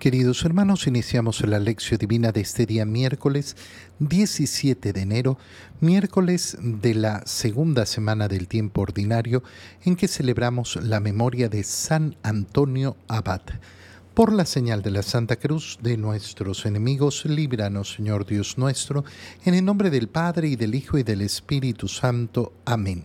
Queridos hermanos, iniciamos la lección divina de este día miércoles 17 de enero, miércoles de la segunda semana del tiempo ordinario en que celebramos la memoria de San Antonio Abad. Por la señal de la Santa Cruz de nuestros enemigos, líbranos, Señor Dios nuestro, en el nombre del Padre y del Hijo y del Espíritu Santo. Amén.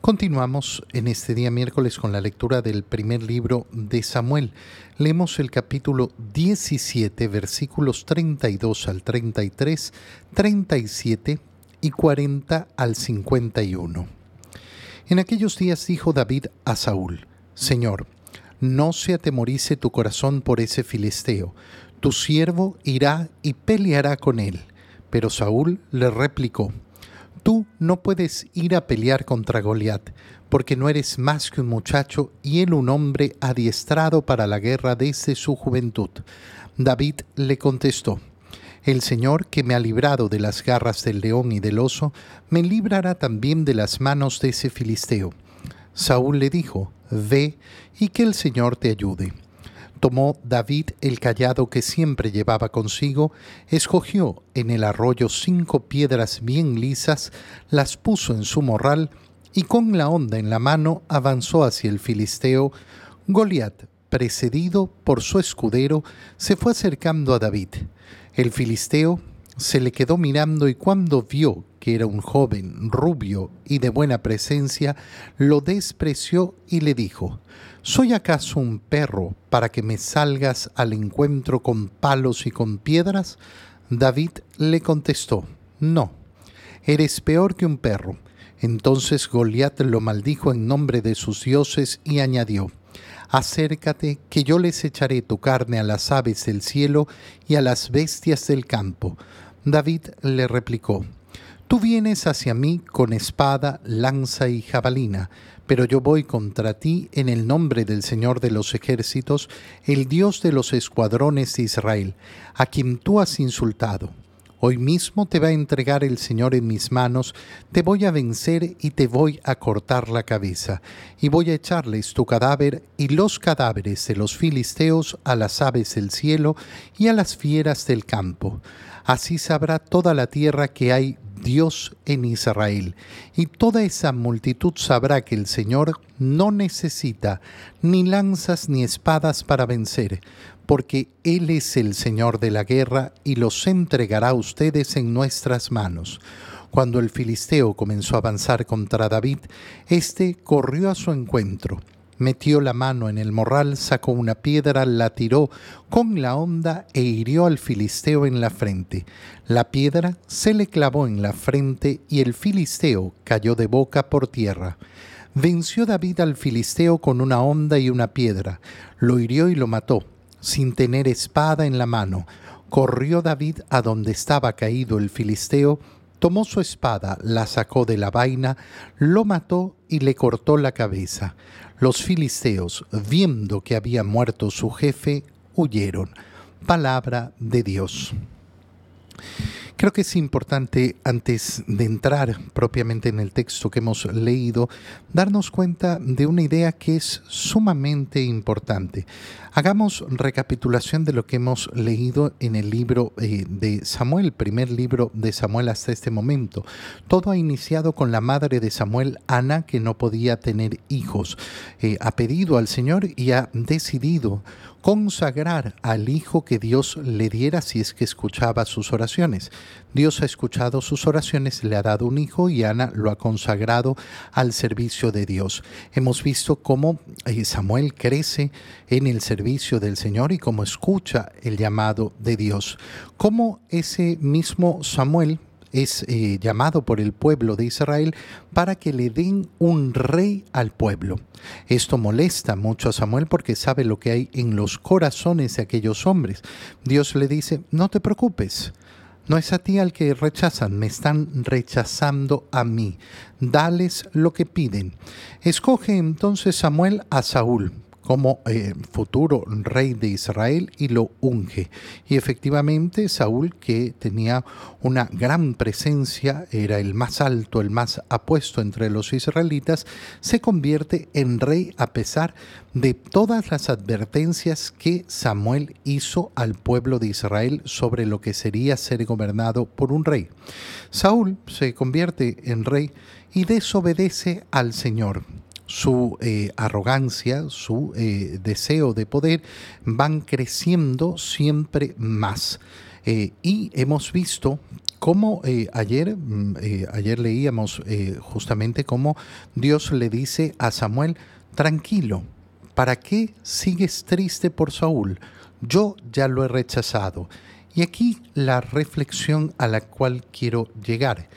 Continuamos en este día miércoles con la lectura del primer libro de Samuel. Leemos el capítulo 17, versículos 32 al 33, 37 y 40 al 51. En aquellos días dijo David a Saúl, Señor, no se atemorice tu corazón por ese filisteo, tu siervo irá y peleará con él. Pero Saúl le replicó, Tú no puedes ir a pelear contra Goliat, porque no eres más que un muchacho y él un hombre adiestrado para la guerra desde su juventud. David le contestó, El Señor que me ha librado de las garras del león y del oso, me librará también de las manos de ese filisteo. Saúl le dijo, Ve y que el Señor te ayude. Tomó David el callado que siempre llevaba consigo, escogió en el arroyo cinco piedras bien lisas, las puso en su morral, y con la honda en la mano avanzó hacia el filisteo. Goliat, precedido por su escudero, se fue acercando a David. El filisteo se le quedó mirando y cuando vio que era un joven rubio y de buena presencia, lo despreció y le dijo, ¿Soy acaso un perro para que me salgas al encuentro con palos y con piedras? David le contestó, No, eres peor que un perro. Entonces Goliat lo maldijo en nombre de sus dioses y añadió, Acércate, que yo les echaré tu carne a las aves del cielo y a las bestias del campo. David le replicó, Tú vienes hacia mí con espada, lanza y jabalina, pero yo voy contra ti en el nombre del Señor de los ejércitos, el Dios de los escuadrones de Israel, a quien tú has insultado. Hoy mismo te va a entregar el Señor en mis manos, te voy a vencer y te voy a cortar la cabeza, y voy a echarles tu cadáver y los cadáveres de los filisteos a las aves del cielo y a las fieras del campo. Así sabrá toda la tierra que hay Dios en Israel, y toda esa multitud sabrá que el Señor no necesita ni lanzas ni espadas para vencer, porque Él es el Señor de la guerra y los entregará a ustedes en nuestras manos. Cuando el filisteo comenzó a avanzar contra David, éste corrió a su encuentro metió la mano en el morral, sacó una piedra, la tiró con la honda e hirió al filisteo en la frente. La piedra se le clavó en la frente y el filisteo cayó de boca por tierra. Venció David al filisteo con una honda y una piedra, lo hirió y lo mató, sin tener espada en la mano. Corrió David a donde estaba caído el filisteo, tomó su espada, la sacó de la vaina, lo mató y le cortó la cabeza. Los filisteos, viendo que había muerto su jefe, huyeron. Palabra de Dios. Creo que es importante, antes de entrar propiamente en el texto que hemos leído, darnos cuenta de una idea que es sumamente importante. Hagamos recapitulación de lo que hemos leído en el libro eh, de Samuel, primer libro de Samuel hasta este momento. Todo ha iniciado con la madre de Samuel, Ana, que no podía tener hijos. Eh, ha pedido al Señor y ha decidido consagrar al hijo que Dios le diera si es que escuchaba sus oraciones. Dios ha escuchado sus oraciones, le ha dado un hijo y Ana lo ha consagrado al servicio de Dios. Hemos visto cómo eh, Samuel crece en el servicio del Señor y cómo escucha el llamado de Dios. Cómo ese mismo Samuel es eh, llamado por el pueblo de Israel para que le den un rey al pueblo. Esto molesta mucho a Samuel porque sabe lo que hay en los corazones de aquellos hombres. Dios le dice, no te preocupes, No es a ti al que rechazan, me están rechazando a mí. Dales lo que piden. Escoge entonces Samuel a Saúl como eh, futuro rey de Israel y lo unge. Y efectivamente Saúl, que tenía una gran presencia, era el más alto, el más apuesto entre los israelitas, se convierte en rey a pesar de todas las advertencias que Samuel hizo al pueblo de Israel sobre lo que sería ser gobernado por un rey. Saúl se convierte en rey y desobedece al Señor su eh, arrogancia, su eh, deseo de poder van creciendo siempre más. Eh, y hemos visto cómo ayer, mm, ayer leíamos justamente cómo Dios le dice a Samuel, tranquilo, ¿para qué sigues triste por Saúl? Yo ya lo he rechazado. Y aquí la reflexión a la cual quiero llegar.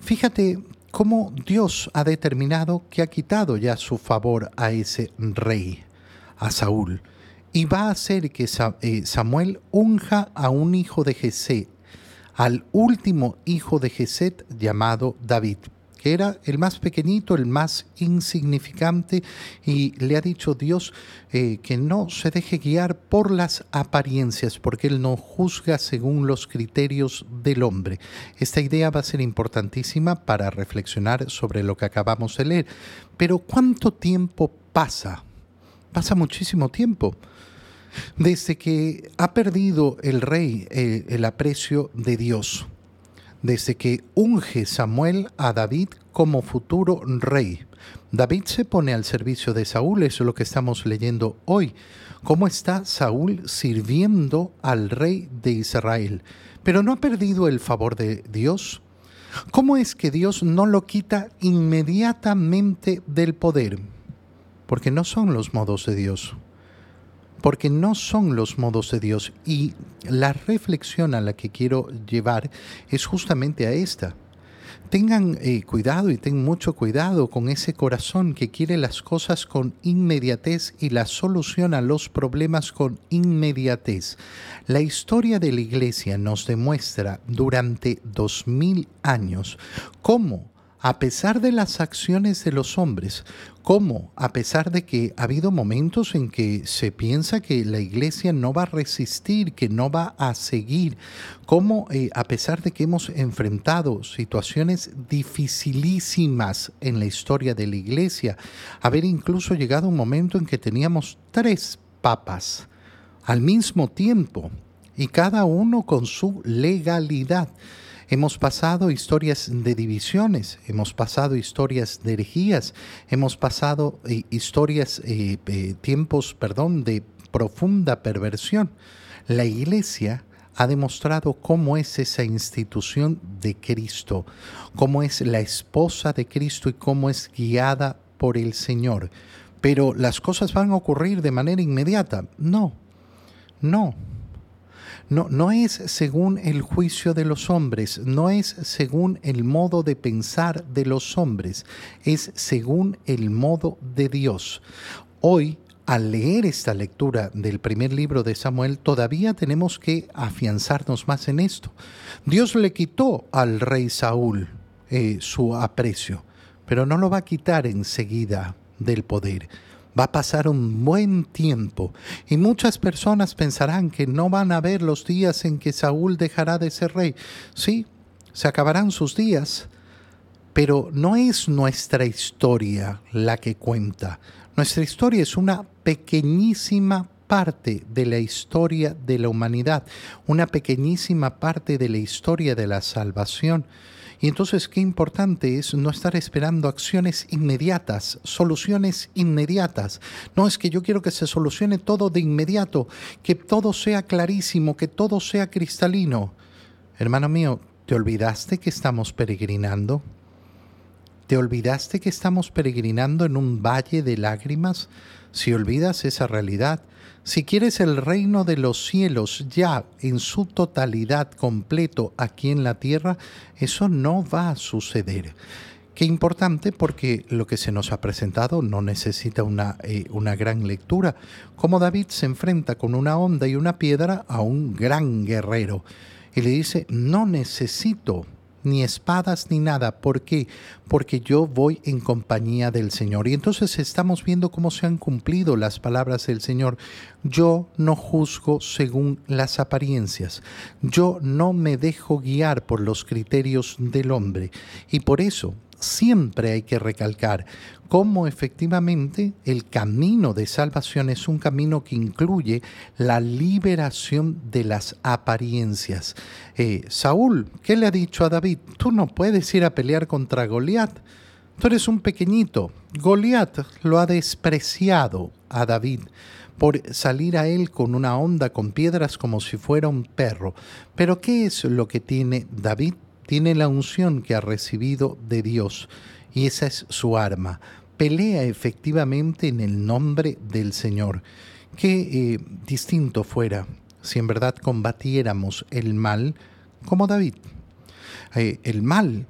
Fíjate cómo Dios ha determinado que ha quitado ya su favor a ese rey, a Saúl, y va a hacer que eh, Samuel unja a un hijo de Jesé, al último hijo de Jesé llamado David era el más pequeñito, el más insignificante, y le ha dicho Dios eh, que no se deje guiar por las apariencias, porque Él no juzga según los criterios del hombre. Esta idea va a ser importantísima para reflexionar sobre lo que acabamos de leer. Pero ¿cuánto tiempo pasa? Pasa muchísimo tiempo. Desde que ha perdido el rey eh, el aprecio de Dios desde que unge Samuel a David como futuro rey. David se pone al servicio de Saúl, eso es lo que estamos leyendo hoy. ¿Cómo está Saúl sirviendo al rey de Israel? Pero no ha perdido el favor de Dios. ¿Cómo es que Dios no lo quita inmediatamente del poder? Porque no son los modos de Dios porque no son los modos de Dios. Y la reflexión a la que quiero llevar es justamente a esta. Tengan eh, cuidado y tengan mucho cuidado con ese corazón que quiere las cosas con inmediatez y la solución a los problemas con inmediatez. La historia de la iglesia nos demuestra durante dos mil años cómo a pesar de las acciones de los hombres, como a pesar de que ha habido momentos en que se piensa que la iglesia no va a resistir, que no va a seguir, como eh, a pesar de que hemos enfrentado situaciones dificilísimas en la historia de la iglesia, haber incluso llegado un momento en que teníamos tres papas al mismo tiempo y cada uno con su legalidad. Hemos pasado historias de divisiones, hemos pasado historias de herejías, hemos pasado eh, historias, eh, eh, tiempos, perdón, de profunda perversión. La iglesia ha demostrado cómo es esa institución de Cristo, cómo es la esposa de Cristo y cómo es guiada por el Señor. Pero las cosas van a ocurrir de manera inmediata. No, no. No, no es según el juicio de los hombres, no es según el modo de pensar de los hombres, es según el modo de Dios. Hoy al leer esta lectura del primer libro de Samuel, todavía tenemos que afianzarnos más en esto. Dios le quitó al rey Saúl eh, su aprecio, pero no lo va a quitar enseguida del poder. Va a pasar un buen tiempo y muchas personas pensarán que no van a ver los días en que Saúl dejará de ser rey. Sí, se acabarán sus días, pero no es nuestra historia la que cuenta. Nuestra historia es una pequeñísima parte de la historia de la humanidad, una pequeñísima parte de la historia de la salvación. Y entonces qué importante es no estar esperando acciones inmediatas, soluciones inmediatas. No es que yo quiero que se solucione todo de inmediato, que todo sea clarísimo, que todo sea cristalino. Hermano mío, ¿te olvidaste que estamos peregrinando? ¿Te olvidaste que estamos peregrinando en un valle de lágrimas? Si olvidas esa realidad, si quieres el reino de los cielos ya en su totalidad completo aquí en la tierra, eso no va a suceder. Qué importante porque lo que se nos ha presentado no necesita una, eh, una gran lectura. Como David se enfrenta con una onda y una piedra a un gran guerrero. Y le dice, no necesito ni espadas ni nada. ¿Por qué? Porque yo voy en compañía del Señor. Y entonces estamos viendo cómo se han cumplido las palabras del Señor. Yo no juzgo según las apariencias. Yo no me dejo guiar por los criterios del hombre. Y por eso siempre hay que recalcar cómo efectivamente el camino de salvación es un camino que incluye la liberación de las apariencias. Eh, Saúl, ¿qué le ha dicho a David? Tú no puedes ir a pelear contra Goliat. Tú eres un pequeñito. Goliat lo ha despreciado a David por salir a él con una onda con piedras como si fuera un perro. Pero ¿qué es lo que tiene David? tiene la unción que ha recibido de Dios y esa es su arma. Pelea efectivamente en el nombre del Señor. Qué eh, distinto fuera si en verdad combatiéramos el mal como David. Eh, el mal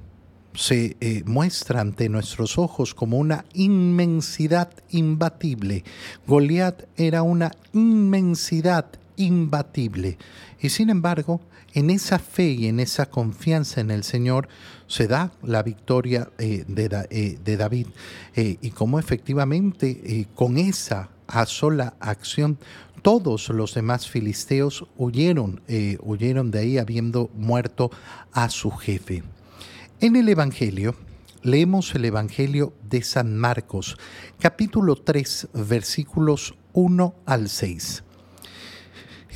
se eh, muestra ante nuestros ojos como una inmensidad imbatible. Goliat era una inmensidad imbatible. Y sin embargo, en esa fe y en esa confianza en el Señor se da la victoria eh, eh, de, David. Eh, y como efectivamente con esa a sola acción todos los demás filisteos huyeron, huyeron de ahí habiendo muerto a su jefe. En el Evangelio, leemos el Evangelio de San Marcos, capítulo 3, versículos 1 al 6.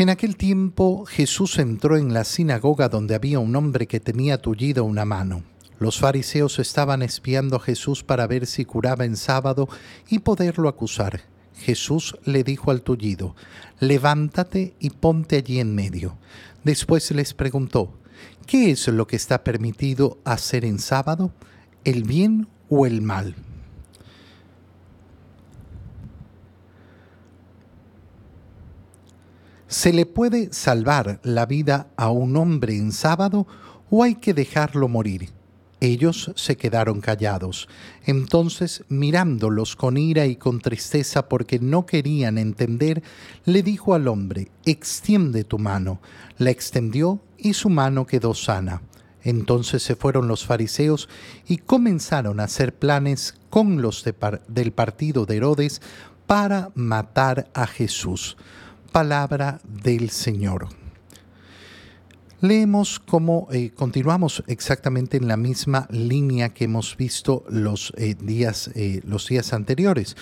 En aquel tiempo Jesús entró en la sinagoga donde había un hombre que tenía tullido una mano. Los fariseos estaban espiando a Jesús para ver si curaba en sábado y poderlo acusar. Jesús le dijo al tullido, levántate y ponte allí en medio. Después les preguntó, ¿qué es lo que está permitido hacer en sábado? ¿El bien o el mal? ¿Se le puede salvar la vida a un hombre en sábado o hay que dejarlo morir? Ellos se quedaron callados. Entonces, mirándolos con ira y con tristeza porque no querían entender, le dijo al hombre, extiende tu mano. La extendió y su mano quedó sana. Entonces se fueron los fariseos y comenzaron a hacer planes con los del partido de Herodes para matar a Jesús palabra del Señor. Leemos cómo eh, continuamos exactamente en la misma línea que hemos visto los, eh, días, eh, los días anteriores.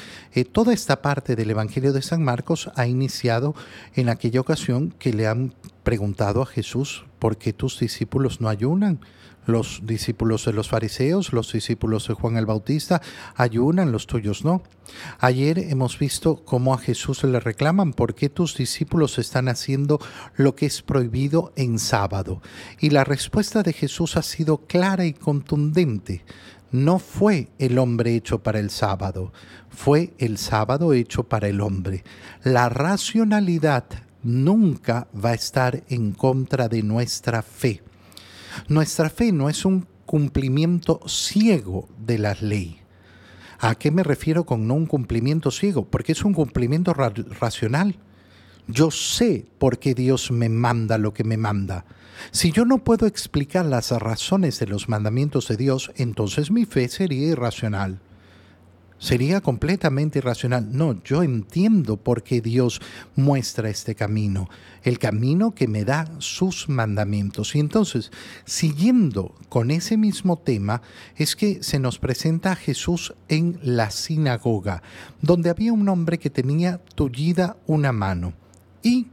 toda esta parte del Evangelio de San Marcos ha iniciado en aquella ocasión que le han preguntado a Jesús, ¿por qué tus discípulos no ayunan? Los discípulos de los fariseos, los discípulos de Juan el Bautista ayunan, los tuyos no. Ayer hemos visto cómo a Jesús le reclaman por qué tus discípulos están haciendo lo que es prohibido en sábado. Y la respuesta de Jesús ha sido clara y contundente. No fue el hombre hecho para el sábado, fue el sábado hecho para el hombre. La racionalidad nunca va a estar en contra de nuestra fe. Nuestra fe no es un cumplimiento ciego de la ley. ¿A qué me refiero con no un cumplimiento ciego? Porque es un cumplimiento racional. Yo sé por qué Dios me manda lo que me manda. Si yo no puedo explicar las razones de los mandamientos de Dios, entonces mi fe sería irracional sería completamente irracional. No, yo entiendo por qué Dios muestra este camino, el camino que me da sus mandamientos. Y entonces, siguiendo con ese mismo tema, es que se nos presenta a Jesús en la sinagoga, donde había un hombre que tenía tullida una mano. Y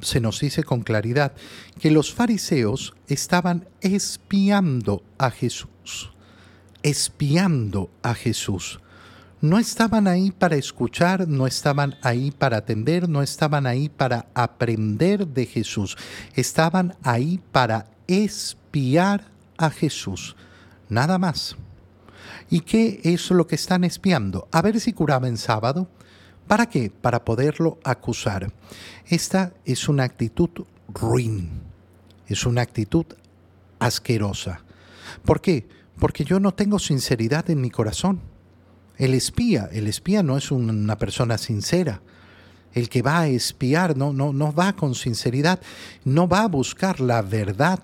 se nos dice con claridad que los fariseos estaban espiando a Jesús, espiando a Jesús no estaban ahí para escuchar, no estaban ahí para atender, no estaban ahí para aprender de Jesús, estaban ahí para espiar a Jesús, nada más. ¿Y qué es lo que están espiando? A ver si curaba en sábado. ¿Para qué? Para poderlo acusar. Esta es una actitud ruin, es una actitud asquerosa. ¿Por qué? Porque yo no tengo sinceridad en mi corazón. El espía, el espía no es una persona sincera. el que va a espiar, no, no, no va con sinceridad, no va a buscar la verdad,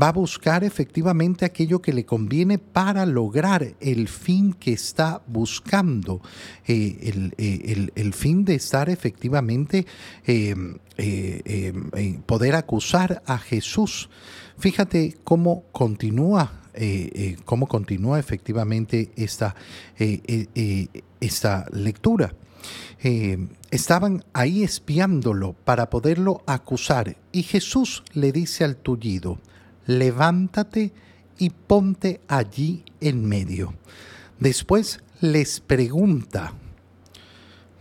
va a buscar efectivamente aquello que le conviene para lograr el fin que está buscando, eh, eh, el, fin de estar efectivamente, eh, em, poder acusar a Jesús. Fíjate cómo continúa cómo continúa efectivamente esta, esta lectura. Eh, estaban ahí espiándolo para poderlo acusar. Y Jesús le dice al tullido, levántate y ponte allí en medio. Después les pregunta,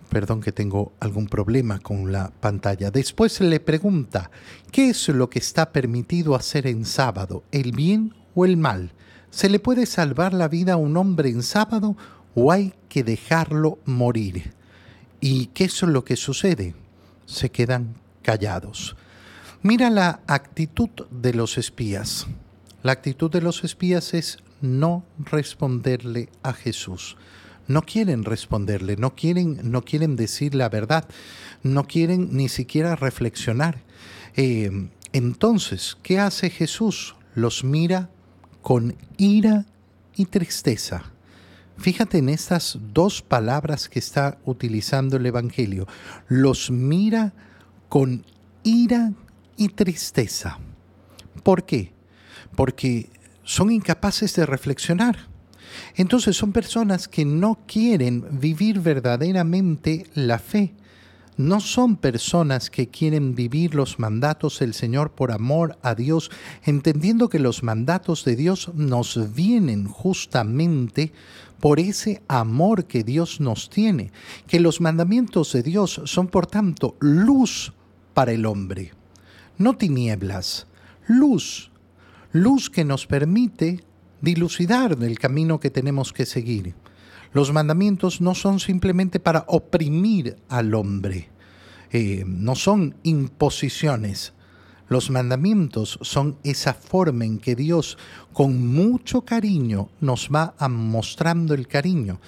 perdón que tengo algún problema con la pantalla, después le pregunta, ¿qué es lo que está permitido hacer en sábado, el bien o el mal? ¿Se le puede salvar la vida a un hombre en sábado o hay que dejarlo morir? ¿Y qué es lo que sucede? Se quedan callados. Mira la actitud de los espías. La actitud de los espías es no responderle a Jesús. No quieren responderle, no quieren, no quieren decir la verdad, no quieren ni siquiera reflexionar. Eh, entonces, ¿qué hace Jesús? Los mira con ira y tristeza. Fíjate en estas dos palabras que está utilizando el Evangelio. Los mira con ira y tristeza. ¿Por qué? Porque son incapaces de reflexionar. Entonces son personas que no quieren vivir verdaderamente la fe no son personas que quieren vivir los mandatos del Señor por amor a Dios, entendiendo que los mandatos de Dios nos vienen justamente por ese amor que Dios nos tiene, que los mandamientos de Dios son por tanto luz para el hombre, no tinieblas, luz, luz que nos permite dilucidar el camino que tenemos que seguir. Los mandamientos no son simplemente para oprimir al hombre, eh, no son imposiciones. Los mandamientos son esa forma en que Dios con mucho cariño nos va mostrando el cariño,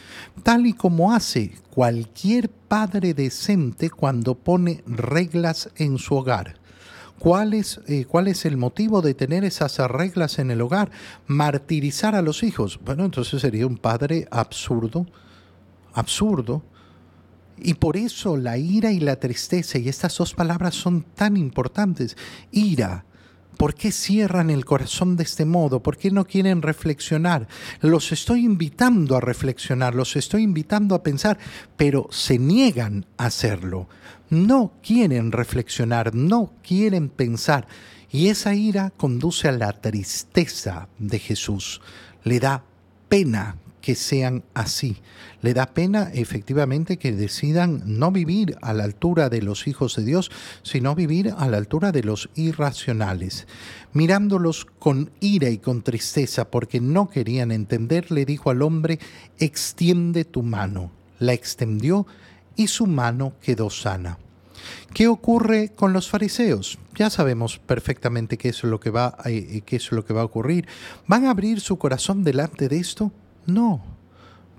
tal y como hace cualquier padre decente cuando pone reglas en su hogar. ¿Cuál es, eh, ¿Cuál es el motivo de tener esas reglas en el hogar? Martirizar a los hijos. Bueno, entonces sería un padre absurdo, absurdo. Y por eso la ira y la tristeza, y estas dos palabras son tan importantes. Ira, ¿Por qué cierran el corazón de este modo? ¿Por qué no quieren reflexionar? Los estoy invitando a reflexionar, los estoy invitando a pensar, pero se niegan a hacerlo. No quieren reflexionar, no quieren pensar. Y esa ira conduce a la tristeza de Jesús. Le da pena que sean así. Le da pena efectivamente que decidan no vivir a la altura de los hijos de Dios, sino vivir a la altura de los irracionales. Mirándolos con ira y con tristeza porque no querían entender, le dijo al hombre, extiende tu mano. La extendió y su mano quedó sana. ¿Qué ocurre con los fariseos? Ya sabemos perfectamente qué es lo que va, eh, qué es lo que va a ocurrir. ¿Van a abrir su corazón delante de esto? No,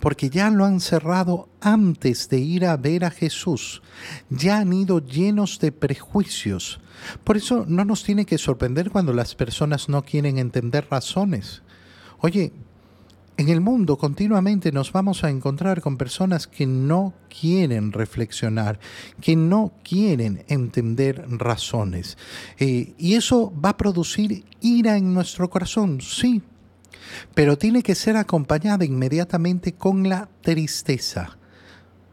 porque ya lo han cerrado antes de ir a ver a Jesús. Ya han ido llenos de prejuicios. Por eso no nos tiene que sorprender cuando las personas no quieren entender razones. Oye, en el mundo continuamente nos vamos a encontrar con personas que no quieren reflexionar, que no quieren entender razones. Eh, y eso va a producir ira en nuestro corazón, sí, pero tiene que ser acompañada inmediatamente con la tristeza.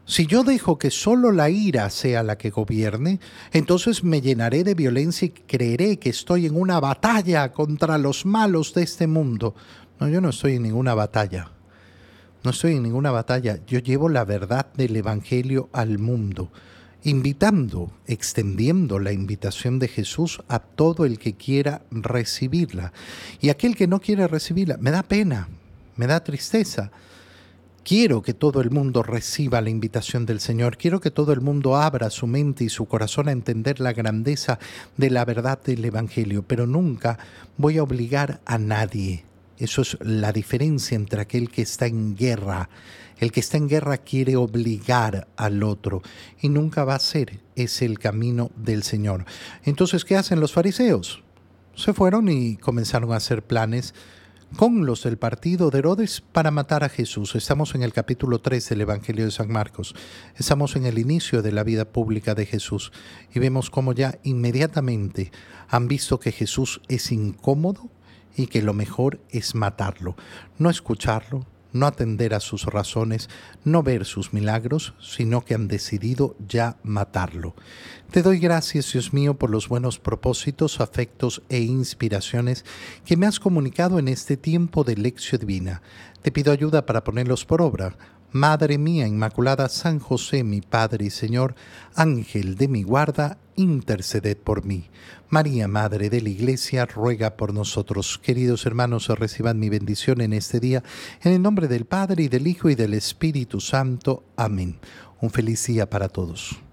Si yo dejo que solo la ira sea la que gobierne, entonces me llenaré de violencia y creeré que estoy en una batalla contra los malos de este mundo. No, yo no estoy en ninguna batalla. No estoy en ninguna batalla. Yo llevo la verdad del Evangelio al mundo invitando, extendiendo la invitación de Jesús a todo el que quiera recibirla. Y aquel que no quiere recibirla, me da pena, me da tristeza. Quiero que todo el mundo reciba la invitación del Señor. Quiero que todo el mundo abra su mente y su corazón a entender la grandeza de la verdad del Evangelio. Pero nunca voy a obligar a nadie Eso es la diferencia entre aquel que está en guerra. El que está en guerra quiere obligar al otro y nunca va a ser. Es el camino del Señor. Entonces, ¿qué hacen los fariseos? Se fueron y comenzaron a hacer planes con los del partido de Herodes para matar a Jesús. Estamos en el capítulo 3 del Evangelio de San Marcos. Estamos en el inicio de la vida pública de Jesús y vemos cómo ya inmediatamente han visto que Jesús es incómodo y que lo mejor es matarlo, no escucharlo, no atender a sus razones, no ver sus milagros, sino que han decidido ya matarlo. Te doy gracias, Dios mío, por los buenos propósitos, afectos e inspiraciones que me has comunicado en este tiempo de lección divina. Te pido ayuda para ponerlos por obra Madre mía Inmaculada, San José, mi Padre y Señor, Ángel de mi guarda, interceded por mí. María, Madre de la Iglesia, ruega por nosotros. Queridos hermanos, reciban mi bendición en este día, en el nombre del Padre y del Hijo y del Espíritu Santo. Amén. Un feliz día para todos.